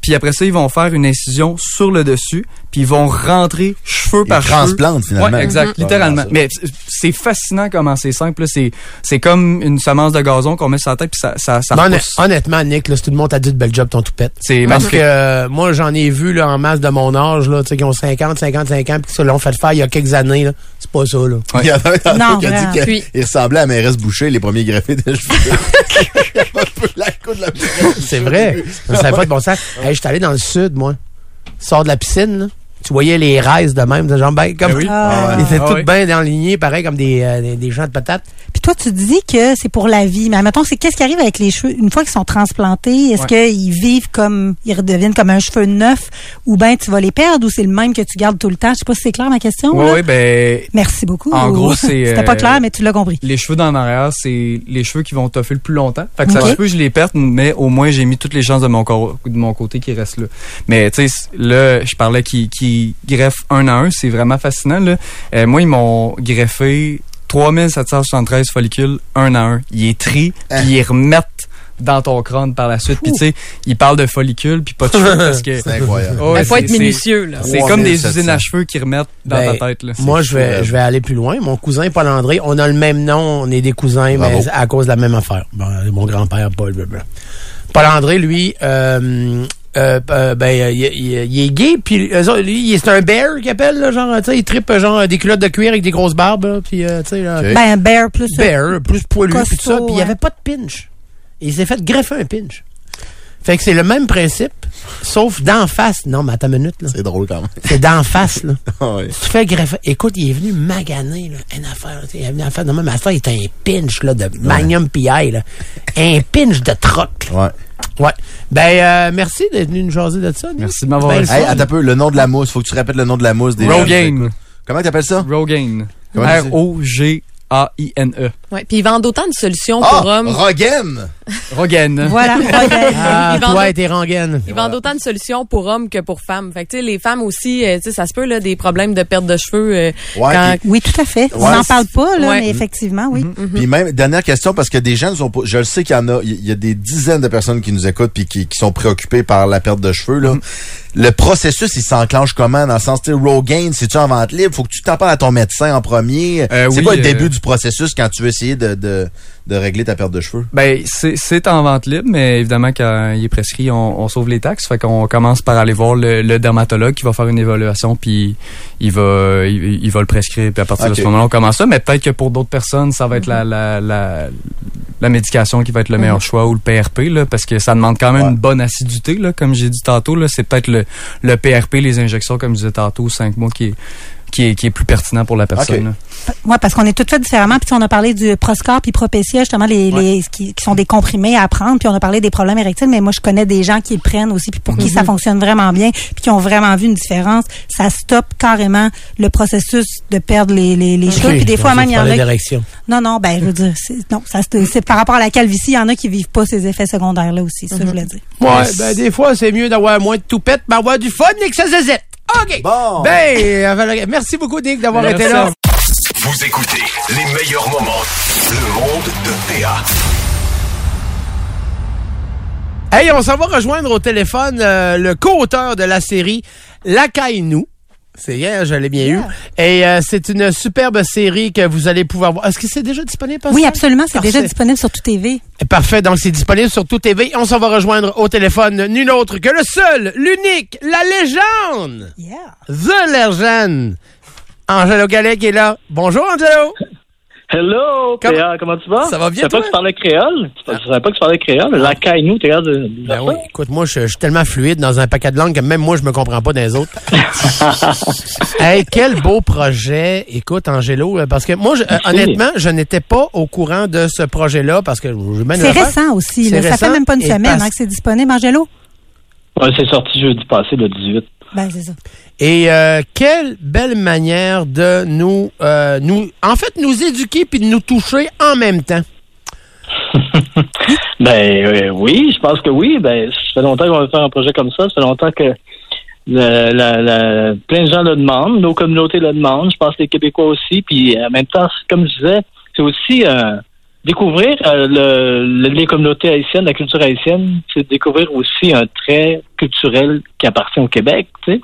puis après ça ils vont faire une incision sur le dessus, puis ils vont rentrer cheveux Ils par cheveux. finalement. Ouais, exact, Mhm. littéralement. Ouais, Mais c'est fascinant comment c'est simple. C'est c'est comme une semence de gazon qu'on met sur la tête puis ça ça repousse. honnêtement, Nick, là, si tout le monde t'a dit de bel job ton toupette. C'est Parce que euh, moi, j'en ai vu là, en masse de mon âge, là, tu sais, qui ont 50, 55 ans, puis qui se l'ont fait faire il y a quelques années. là. C'est pas ça. Là. Il y en a un Non, qui a dit Puis- qu'il ressemblait à Mairesse Boucher, les premiers greffés de cheveux. *laughs* C'est vrai. Ça savait pas de bon sens. Hey, j'étais allé dans le sud, moi. Sors de la piscine, là. Tu voyais les rails de même, de genre, ben, comme, Ben oui. Ah, Ils étaient Ah tous oui. bien enlignés, pareil, comme des, euh, des, des champs de patates. Toi, tu dis que c'est pour la vie. Mais mettons, c'est qu'est-ce qui arrive avec les cheveux? Une fois qu'ils sont transplantés? Est-ce Ouais. qu'ils vivent comme, ils redeviennent comme un cheveu neuf ou bien tu vas les perdre ou c'est le même que tu gardes tout le temps? Je sais pas si c'est clair ma question. Oui, oui, ben, Merci beaucoup. En gros, c'est, *laughs* C'était pas euh, clair, mais tu l'as compris. les cheveux d'en arrière, c'est les cheveux qui vont toffer le plus longtemps. Fait que ça se peut que je les perde, mais au moins j'ai mis toutes les chances de mon, cor- de mon côté qui restent là. Mais tu sais, là, je parlais qui, qui greffe un à un, c'est vraiment fascinant. Là. Euh, moi, ils m'ont greffé 3773 follicules un à un. Ils les trient, puis ils remettent dans ton crâne par la suite. Puis tu sais, ils parlent de follicules, puis pas de cheveux parce que... *laughs* C'est incroyable. Ouais, Il faut être minutieux, là. C'est comme des 1700. usines à cheveux qui remettent dans Ben, ta tête. Là. Moi, je vais, je vais aller plus loin. Mon cousin Paul André, on a le même nom, on est des cousins, Bravo. mais à cause de la même affaire. Bon, mon grand-père, Paul. blablabla. Paul André, lui, euh, euh, euh, ben, euh, il, il- il est gay, puis c'est un bear qu'il appelle, là, genre, tu sais, il tripe euh, genre des culottes de cuir avec des grosses barbes, là, puis euh, tu sais, là. Ben, bear plus. bear, plus poilu, puis tout ça, puis il n'y ouais. avait pas de pinch. Il s'est fait greffer un pinch. Fait que c'est le même principe, sauf d'en face. Non, mais attends une minute, là. C'est drôle quand même. C'est d'en face, là. *laughs* Ah. Tu fais greffer. Écoute, il est venu maganer, là, une affaire. Il est venu en faire. Non, mais ça, il était un pinch, là, de Magnum PI, là. Un pinch de troc. Ouais. Ouais. Ben, euh, merci d'être venu nous jaser de ça. Nick. Merci de m'avoir Ben, reçu. le Hey, attends un peu, le nom de la mousse. Faut que tu répètes le nom de la mousse des gens Rogaine. Comment t'appelles ça? Rogaine. Comment tu dis? R-O-G-A-I-N-E. Ouais. Puis ils vendent autant de solutions Ah! pour hommes. Rogaine! Rogaine. *laughs* Voilà. *laughs* Rogaine. Ah, Ils vendent- toi et tes rengaines. Ils vendent autant de solutions pour hommes que pour femmes. Fait que, tu sais, les femmes aussi, euh, tu sais, ça se peut, là, des problèmes de perte de cheveux. euh, Ouais, quand- Oui, tout à fait. On Ouais, n'en parle pas, là, Ouais. mais effectivement, oui. Puis même, dernière question, parce que des gens nous ont pas- je le sais qu'il y en a, il y a des dizaines de personnes qui nous écoutent puis qui, qui sont préoccupées par la perte de cheveux, là. Le processus, il s'enclenche comment? Dans le sens, tu sais, Rogaine, c'est-tu en vente libre? Faut que tu t'en parles à ton médecin en premier. Euh, c'est oui, quoi le euh, début du processus quand tu veux essayer de, de, de régler ta perte de cheveux? Ben, c'est en vente libre, mais évidemment, quand il est prescrit, on, on sauve les taxes. Fait qu'on commence par aller voir le, le dermatologue qui va faire une évaluation, puis il va, il, il va le prescrire. Puis à partir de ce moment-là, on commence ça. Mais peut-être que pour d'autres personnes, ça va être la, la, la, la médication qui va être le meilleur choix ou le PRP, là, parce que ça demande quand même Ouais. une bonne assiduité, là, comme j'ai dit tantôt. C'est peut-être le, le PRP, les injections, comme je disais tantôt, cinq mois, qui est, qui est, qui est plus pertinent pour la personne. Ouais, parce qu'on est toutes faites différemment. Puis on a parlé du Proscar puis Propecia, justement, les, les qui, qui sont des comprimés à prendre. Puis on a parlé des problèmes érectiles, mais moi, je connais des gens qui le prennent aussi, puis pour qui ça fonctionne vraiment bien, puis qui ont vraiment vu une différence. Ça stoppe carrément le processus de perdre les, les, les cheveux. Puis des fois, même, il y en a... Non, non, ben, je veux dire, c'est- non, ça, c'est par rapport à la calvitie, il y en a qui vivent pas ces effets secondaires-là aussi, ça, je voulais dire. Ouais, ben, des fois, c'est mieux d'avoir moins de toupette, mais avoir du fun et que ça zazette. OK. Bon. Ben, euh, merci beaucoup, Dick, d'avoir été là. vous. Écoutez les meilleurs moments. Le monde de PA. Hey, on s'en va rejoindre au téléphone euh, le co-auteur de la série La Caille-nous. C'est hier, je l'ai bien eu. Et euh, c'est une superbe série que vous allez pouvoir voir. Est-ce que c'est déjà disponible? Oui, absolument, c'est déjà disponible sur tout TV. Parfait, donc c'est disponible sur tout TV. On s'en va rejoindre au téléphone nul autre que le seul, l'unique, la légende, Yeah. The Legend. Angelo Gallet qui est là. Bonjour Angelo. Hello, Comment- comment tu vas? Ça va bien, Je savais pas que tu parlais créole? Je savais pas que tu parlais créole. La caille-nous, t'es de Ben oui, écoute, moi, je, je suis tellement fluide dans un paquet de langues que même moi, je me comprends pas des autres. *laughs* hey, quel beau projet. Écoute, Angelo, euh, parce que moi, je- euh, honnêtement, je n'étais pas au courant de ce projet-là parce que je mène C'est récent aussi. Là. Ça fait même pas une semaine hein, que c'est disponible, Angelo? Ouais, c'est sorti jeudi passé, le 18. Ben, c'est ça. Et euh, quelle belle manière de nous, euh, nous, en fait, nous éduquer puis de nous toucher en même temps. *laughs* Ben euh, oui, je pense que oui. Ben, ça fait longtemps qu'on veut faire un projet comme ça. Ça fait longtemps que le- la- la- plein de gens le demandent, nos communautés le demandent. Je pense que les Québécois aussi. Puis en même temps, comme je disais, c'est aussi euh, découvrir euh, le, le- les communautés haïtiennes, la culture haïtienne. C'est découvrir aussi un trait culturel qui appartient au Québec. Tu sais.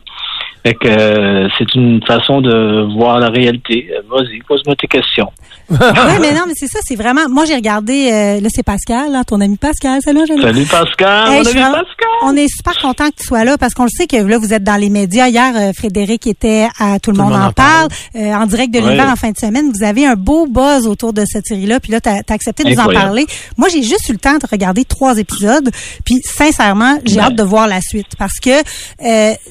Fait que euh, c'est une façon de voir la réalité. Euh, Vas-y, pose-moi tes questions. *laughs* oui, mais non, mais c'est ça, c'est vraiment. Moi, j'ai regardé. euh, là, c'est Pascal, là, ton ami Pascal. Salut. Salut Pascal, Hey, mon ami Pascal. On est super content que tu sois là parce qu'on le sait que là, vous êtes dans les médias. Hier, euh, Frédéric était à Tout le monde, en parle, euh, en direct de Ouais. l'univers en fin de semaine. Vous avez un beau buzz autour de cette série-là. Puis là, tu as, accepté de nous en parler. Moi, j'ai juste eu le temps de regarder trois épisodes. Puis sincèrement, j'ai Ouais. hâte de voir la suite parce que euh,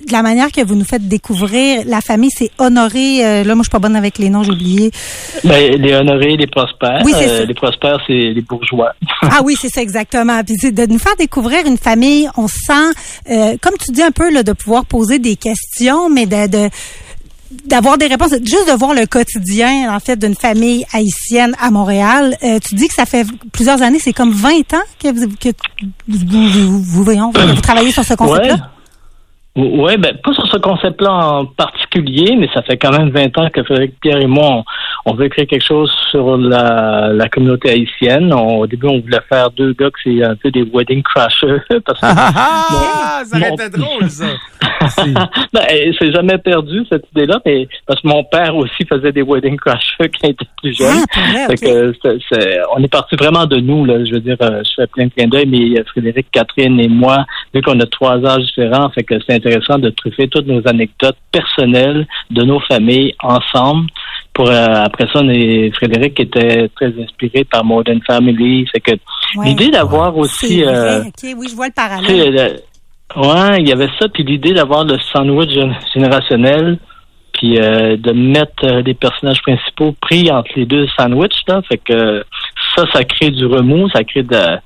de la manière que vous nous faites découvrir, la famille s'est honorée. euh, là, moi, je suis pas bonne avec les noms, j'ai oublié. Ben, Léonie honorés, les prospères. Oui, c'est Euh, les prospères, c'est les bourgeois. *laughs* Ah oui, c'est ça exactement. Puis c'est de nous faire découvrir une famille, on sent, euh, comme tu dis un peu, là, de pouvoir poser des questions, mais de, de- d'avoir des réponses, juste de voir le quotidien en fait d'une famille haïtienne à Montréal. Euh, tu dis que ça fait plusieurs années, c'est comme 20 ans que vous que vous, vous, vous- vous travaillez sur ce concept-là? Oui, ben pas sur ce concept-là en particulier, mais ça fait quand même 20 ans que Frédéric Pierre et moi, on, on veut créer quelque chose sur la, la communauté haïtienne. On- au début, on voulait faire deux gars que c'est un peu des wedding crashers. *laughs* Parce que, Ah, ça aurait Mon- été drôle, ça. *laughs* ben, eh, c'est jamais perdu cette idée-là, mais parce que mon père aussi faisait des wedding crashers quand il était plus jeune. Ah, que on est parti vraiment de nous, là. Je veux dire, euh, je fais plein de clins d'œil, mais euh, Frédéric, Catherine et moi, vu qu'on a trois âges différents, fait que c'est intéressant de truffer toutes nos anecdotes personnelles de nos familles ensemble. Pour euh, après ça, on est- Frédéric était très inspiré par Modern Family. Fait que Ouais. l'idée d'avoir aussi C'est euh, oui, je vois le parallèle. le- ouais, il y avait ça, puis l'idée d'avoir le sandwich gén- générationnel, puis euh, de mettre euh, les personnages principaux pris entre les deux sandwichs, là, fait que ça, ça crée du remous, ça crée de,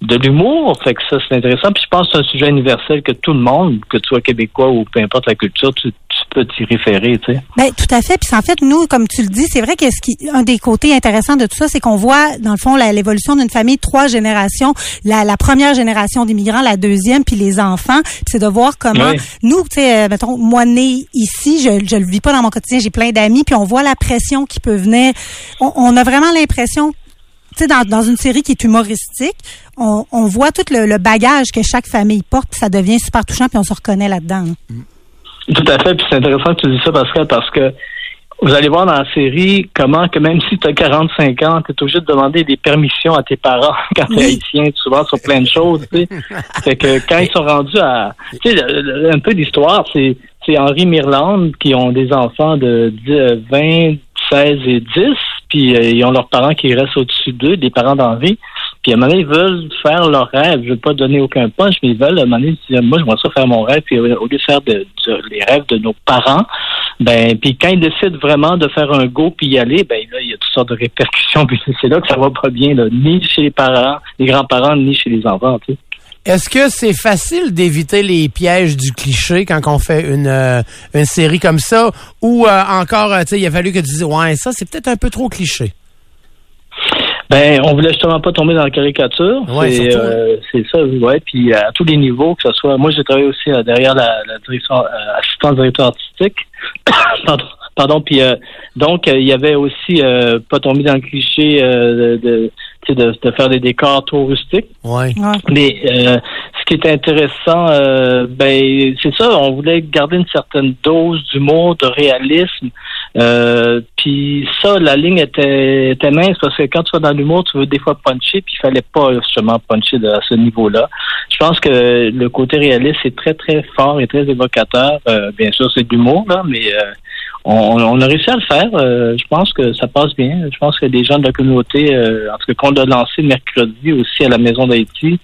de l'humour, fait que ça, c'est intéressant. Puis je pense que c'est un sujet universel que tout le monde, que tu sois québécois ou peu importe la culture, tu, tu peux t'y référer, tu sais. Ben, tout à fait. Puis en fait, nous, comme tu le dis, c'est vrai que ce qui, un des côtés intéressants de tout ça, c'est qu'on voit, dans le fond, l'évolution d'une famille, trois générations. La, la première génération d'immigrants, la deuxième, puis les enfants. C'est de voir comment, Oui. nous, tu sais, euh, mettons, moi, née ici, je, je le vis pas dans mon quotidien, j'ai plein d'amis, puis on voit la pression qui peut venir. On, on a vraiment l'impression tu sais, dans, dans une série qui est humoristique, on, on voit tout le, le bagage que chaque famille porte, puis ça devient super touchant, puis on se reconnaît là-dedans. là. Tout à fait, puis c'est intéressant que tu dis ça, Pascal, parce que vous allez voir dans la série comment que même si tu as 45 ans, tu es obligé de demander des permissions à tes parents *laughs* quand tu es haïtien, souvent sur plein de choses, tu sais. *laughs* fait que quand ils sont rendus à... Tu sais, un peu d'histoire, c'est c'est Henri Mirland qui ont des enfants de 10, euh, 20, 16 et 10, puis euh, ils ont leurs parents qui restent au-dessus d'eux, des parents d'Henri. Puis à un moment donné, ils veulent faire leur rêve. Je veux pas donner aucun punch, mais ils veulent, à un moment donné, ils disent, moi, je vois ça faire mon rêve. Puis euh, au lieu de faire les rêves de nos parents, ben, puis quand ils décident vraiment de faire un go puis y aller, ben là, il y a toutes sortes de répercussions. *laughs* Puis c'est là que ça va pas bien, là, ni chez les parents, les grands-parents, ni chez les enfants, tu. Est-ce que c'est facile d'éviter les pièges du cliché quand on fait une, euh, une série comme ça? Ou euh, encore, euh, tu sais, il a fallu que tu dises, ouais, ça, c'est peut-être un peu trop cliché. Ben, on voulait justement pas tomber dans la caricature. Ouais, c'est euh, c'est ça, ouais. Puis à tous les niveaux, que ce soit. Moi, j'ai travaillé aussi euh, derrière la, la direction, euh, assistant directeur artistique. *coughs* pardon. Pardon. Puis donc, il y avait aussi pas tomber dans le cliché de, de, de faire des décors trop rustiques. Ouais. Ouais. Mais euh, ce qui est intéressant, euh, ben c'est ça, on voulait garder une certaine dose d'humour, de réalisme. Euh, puis ça, la ligne était, était mince parce que quand tu vas dans l'humour, tu veux des fois puncher, puis il fallait pas justement puncher de, à ce niveau-là. Je pense que le côté réaliste est très très fort et très évocateur. Euh, bien sûr, c'est de l'humour là, mais euh, on, on a réussi à le faire. Euh, je pense que ça passe bien. Je pense que les gens de la communauté, euh, en tout cas, qu'on l'a lancé mercredi aussi à la Maison d'Haïti,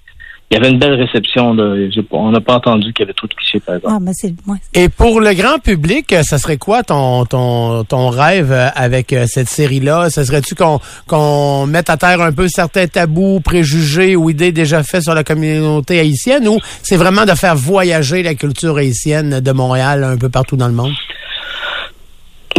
il y avait une belle réception. Là. On n'a pas entendu qu'il y avait trop de clichés, par exemple. Ah, ben c'est, ouais. Et pour le grand public, euh, ça serait quoi ton ton ton rêve euh, avec cette série-là? Ça serait-tu qu'on qu'on mette à terre un peu certains tabous, préjugés ou idées déjà faites sur la communauté haïtienne, ou c'est vraiment de faire voyager la culture haïtienne de Montréal un peu partout dans le monde?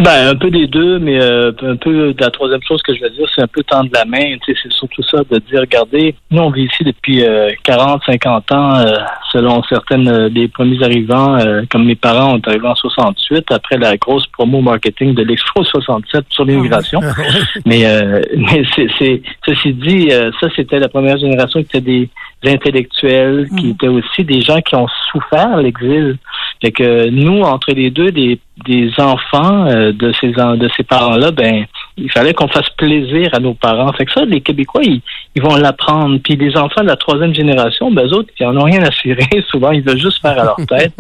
Ben, un peu des deux, mais euh, un peu de la troisième chose que je veux dire, c'est un peu tendre la main. Tu sais, c'est surtout ça de dire, regardez, nous, on vit ici depuis euh, 40, 50 ans, euh, selon certaines euh, des premiers arrivants, euh, comme mes parents ont arrivé en 68, après la grosse promo marketing de l'Expo 67 sur l'immigration. *laughs* mais euh, mais c'est, c'est ceci dit, euh, ça c'était la première génération qui était des intellectuels, qui étaient aussi des gens qui ont souffert l'exil. Fait que nous, entre les deux, des, des enfants de ces de ces parents-là, ben il fallait qu'on fasse plaisir à nos parents. Fait que ça, les Québécois, ils, vont l'apprendre. Puis les enfants de la troisième génération, ben eux autres, ils en ont rien à cirer. *laughs* Souvent, ils veulent juste faire à leur tête.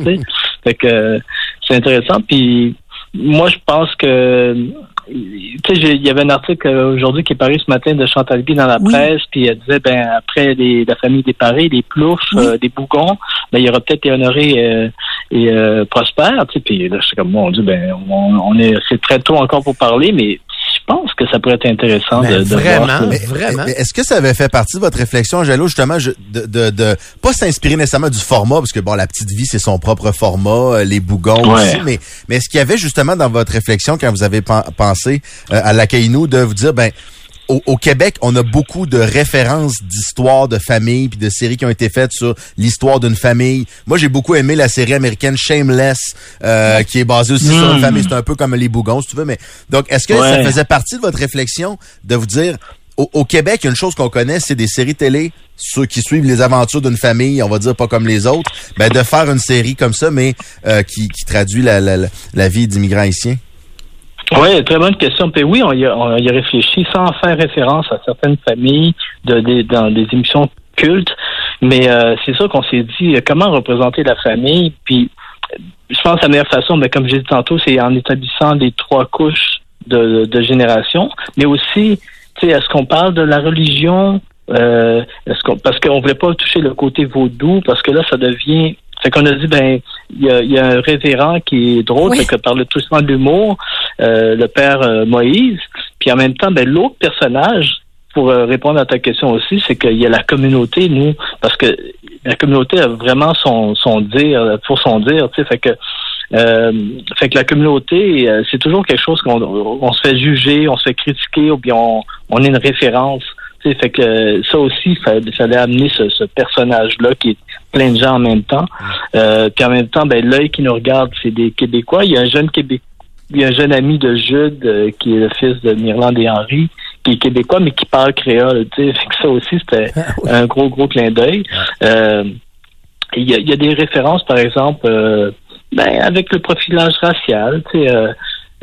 Fait que euh, c'est intéressant. Puis moi, je pense que il y avait un article euh, aujourd'hui qui est paru ce matin de Chantal Guy dans la Oui. presse, puis elle disait ben après les, la famille des parés, les ploufs, Oui. euh, des bougons, ben il y aura peut-être des honorés euh, et euh, sais, puis là suis comme mon Dieu, ben on, on est c'est très tôt encore pour parler, mais pense que ça pourrait être intéressant Ben, de, de vraiment. voir ça? Mais vraiment. Mais Est-ce que ça avait fait partie de votre réflexion, Angelo, justement, je- de, de, de pas s'inspirer nécessairement du format, parce que bon, la petite vie, c'est son propre format, euh, les bougons Ouais. aussi, mais, mais est-ce qu'il y avait justement dans votre réflexion, quand vous avez pen- pensé euh, à la Caïnou, de vous dire, ben, au, au Québec, on a beaucoup de références d'histoires de famille puis de séries qui ont été faites sur l'histoire d'une famille. Moi, j'ai beaucoup aimé la série américaine Shameless, euh, qui est basée aussi sur une Mm. famille. C'est un peu comme les bougons, si tu veux. Mais donc, est-ce que ça faisait partie de votre réflexion de vous dire, au, au Québec, une chose qu'on connaît, c'est des séries télé, ceux qui suivent les aventures d'une famille, on va dire pas comme les autres, ben de faire une série comme ça, mais euh, qui, qui traduit la- la vie d'immigrants haïtiens. Oui, très bonne question. Puis oui, on y, a, on y a réfléchi sans faire référence à certaines familles de, des- dans des émissions cultes. Mais euh, c'est sûr qu'on s'est dit euh, comment représenter la famille? Puis je pense que la meilleure façon, mais comme j'ai dit tantôt, c'est en établissant les trois couches de, de génération. Mais aussi, tu sais, est-ce qu'on parle de la religion? Euh, est-ce qu'on parce qu'on voulait pas toucher le côté vaudou, parce que là, ça devient. Fait qu'on a dit ben il y a, il y a un révérend qui est drôle, Oui. fait que parle tout simplement de l'humour, euh, le père euh, Moïse. Puis en même temps, ben l'autre personnage, pour euh, répondre à ta question aussi, c'est qu'il y a la communauté, nous, parce que la communauté a vraiment son, son dire, pour son dire, tu sais, fait que euh, fait que la communauté, c'est toujours quelque chose qu'on on se fait juger, on se fait critiquer, ou bien on, on est une référence. Fait que euh, ça aussi, il fallait, fallait amener ce, ce personnage-là qui est plein de gens en même temps. Euh, puis en même temps, ben l'œil qui nous regarde, c'est des Québécois. Il y a un jeune Québécois. Il y a un jeune ami de Jude, euh, qui est le fils de Mirland et Henri, qui est québécois, mais qui parle créole. Fait que ça aussi, c'était *laughs* un gros, gros clin d'œil. Euh, il y, a, il y a des références, par exemple, euh, ben, avec le profilage racial, euh,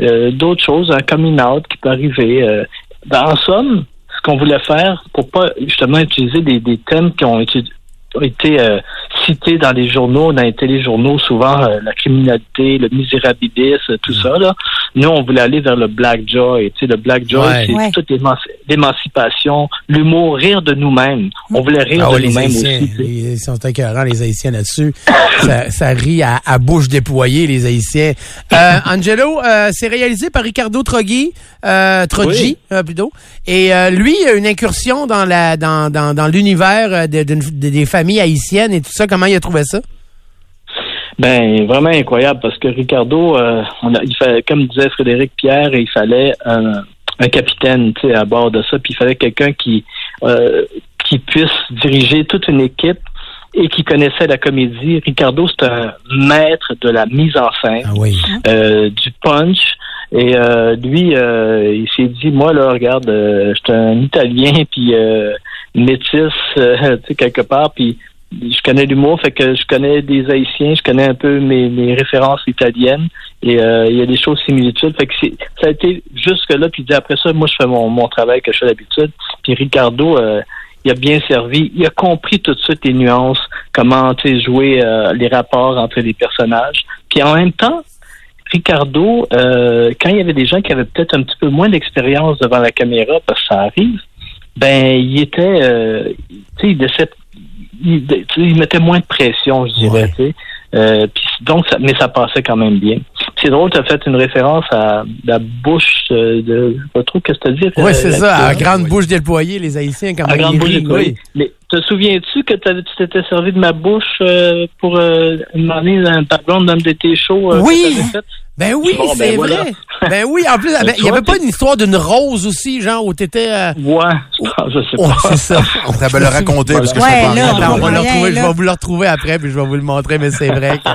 euh, d'autres choses, un coming out qui peut arriver. Ben, en somme, qu'on voulait faire pour pas justement utiliser des, des thèmes qui ont été, euh, cités dans les journaux, dans les téléjournaux, souvent euh, la criminalité, le misérabilisme, tout ça. Là. Nous, on voulait aller vers le black joy. Tu sais, le black joy, Ouais. c'est Ouais. toute l'émanci- l'émancipation, l'humour, rire de nous-mêmes. On voulait rire Ah de nous-mêmes aussi. ils sont écœurants, les Haïtiens là-dessus. *coughs* ça, ça rit à, à bouche déployée, les Haïtiens. Euh, *laughs* Angelo, euh, c'est réalisé par Ricardo Troggi, euh, Troggi, Oui. euh, plutôt. Et euh, lui, a une incursion dans la dans, dans, dans l'univers euh, de- d'une- de- des familles haïtiennes et tout ça. Comment il a trouvé ça? Ben vraiment incroyable parce que Ricardo, euh, on a, il fallait, comme disait Frédéric Pierre, il fallait un, un capitaine, tu sais, à bord de ça, puis il fallait quelqu'un qui euh, qui puisse diriger toute une équipe et qui connaissait la comédie. Ricardo, c'est un maître de la mise en scène, Ah oui. euh, du punch. Et euh, lui, euh, il s'est dit, moi là, regarde, euh, je suis un Italien, puis euh, métis, euh, *laughs* tu sais, quelque part, puis je connais l'humour, fait que je connais des Haïtiens, je connais un peu mes, références italiennes, et euh, il y a des choses similitudes. Fait que ça a été jusque là, puis après ça, moi je fais mon, mon travail que je fais d'habitude. Puis Ricardo, euh, il a bien servi, il a compris tout de suite les nuances, comment jouer euh, les rapports entre les personnages. Puis en même temps, Ricardo, quand il y avait des gens qui avaient peut-être un petit peu moins d'expérience devant la caméra, parce que ça arrive, ben il était, tu sais, il, laissait- il, il mettait moins de pression, je dirais, Ouais. Euh, puis donc, ça, mais ça passait quand même bien. C'est drôle, tu as fait une référence à la bouche euh, de, je sais pas trop qu'est-ce que tu as dit. Oui, euh, c'est ça, à là-dessus. grande bouche déployée, les Haïtiens, comment À grande bouche déployée. Mais te souviens-tu que tu t'étais servi de ma bouche euh, pour euh, demander un pardon d'un de tes shows? euh, que Oui. t'avais fait? Ben oui, Bon, ben c'est voilà. vrai. Ben oui, en plus, *laughs* ben, il y vois, avait pas une histoire d'une rose aussi, genre, où t'étais... Euh... Ouais, je pense, je sais Oh, pas. c'est ça. Ça va le raconter parce que Ouais, je sais pas. Attends, on va on le retrouver, je vais vous le retrouver après, puis je vais vous le montrer, mais c'est vrai que...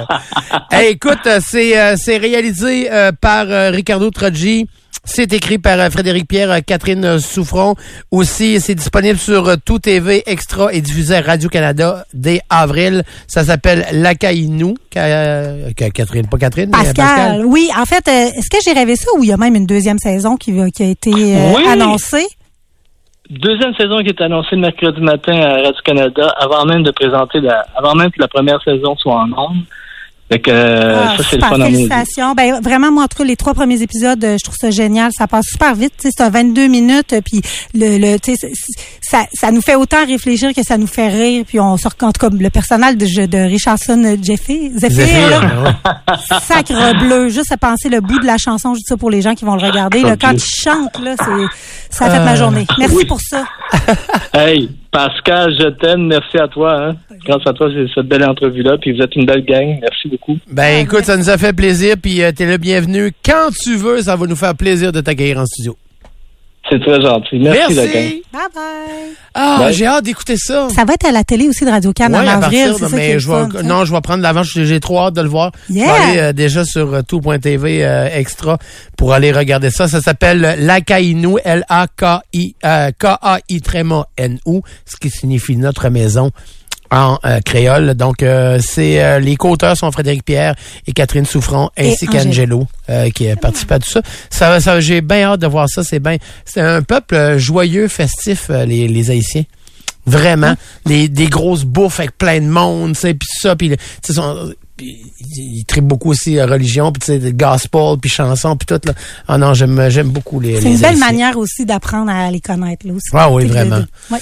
*laughs* Hey, écoute, euh, c'est euh, c'est réalisé euh, par euh, Ricardo Troggi. C'est écrit par euh, Frédéric Pierre, euh, Catherine euh, Souffron. Aussi, c'est disponible sur Tout TV Extra et diffusé à Radio-Canada dès avril. Ça s'appelle Lacaïnou. Ca- Ca- Catherine, pas Catherine, mais Pascal, oui. En fait, est-ce que j'ai rêvé ça ou il y a même une deuxième saison qui, a été Oui. annoncée? Deuxième saison qui est annoncée le mercredi matin à Radio-Canada, avant même de présenter la, avant même que la première saison soit en ondes. Fait que euh, Ah, ça, c'est le fun félicitations. Ben, vraiment, moi, en tout cas, les trois premiers épisodes, euh, je trouve ça génial. Ça passe super vite. tu sais, C'est un 22 minutes. euh, Puis le, le ça, ça nous fait autant réfléchir que ça nous fait rire. Puis on sort tout cas le personnage de, de Richardson Jeffy, Zephyr, là, ouais. *laughs* sacre bleu. Juste à penser le bout de la chanson, je dis ça pour les gens qui vont le regarder. Là, quand il chante, là, c'est, ça a fait ma journée. Merci oui. pour ça. Hey, Pascal, je t'aime. Merci à toi. Hein. Grâce à toi, c'est cette belle entrevue-là. Puis vous êtes une belle gang. Merci beaucoup. Ben écoute, ça nous a fait plaisir, puis euh, t'es le bienvenu quand tu veux. Ça va nous faire plaisir de t'accueillir en studio. C'est très gentil. Merci. Merci. Bye bye. Ah, j'ai hâte d'écouter ça. Ça va être à la télé aussi de Radio Can Ouais, en à avril. partir mais je vais, fun, ça. non, je vais prendre l'avance. J'ai j'ai trop hâte de le voir. Yeah. Je vais aller euh, déjà sur euh, tout.tv euh, extra pour aller regarder ça. Ça s'appelle L'Akainu, L-A-K-I, euh, K-A-I tréma N-U, ce qui signifie notre maison en euh, créole. Donc, euh, c'est euh, les co-auteurs sont Frédéric Pierre et Catherine Souffron, ainsi qu'Angelo, qui a participé à tout ça. ça, ça J'ai bien hâte de voir ça. C'est bien. C'est un peuple joyeux, festif, les, les Haïtiens. Vraiment, les, des grosses bouffes avec plein de monde, tu sais, puis ça, puis ils trippent beaucoup aussi euh, religion, puis tu sais, gospel, puis chansons, puis tout là. Ah non, j'aime j'aime beaucoup les. C'est une belle Haïtiens. manière aussi d'apprendre à les connaître là aussi. Ah oui, vraiment. ouais.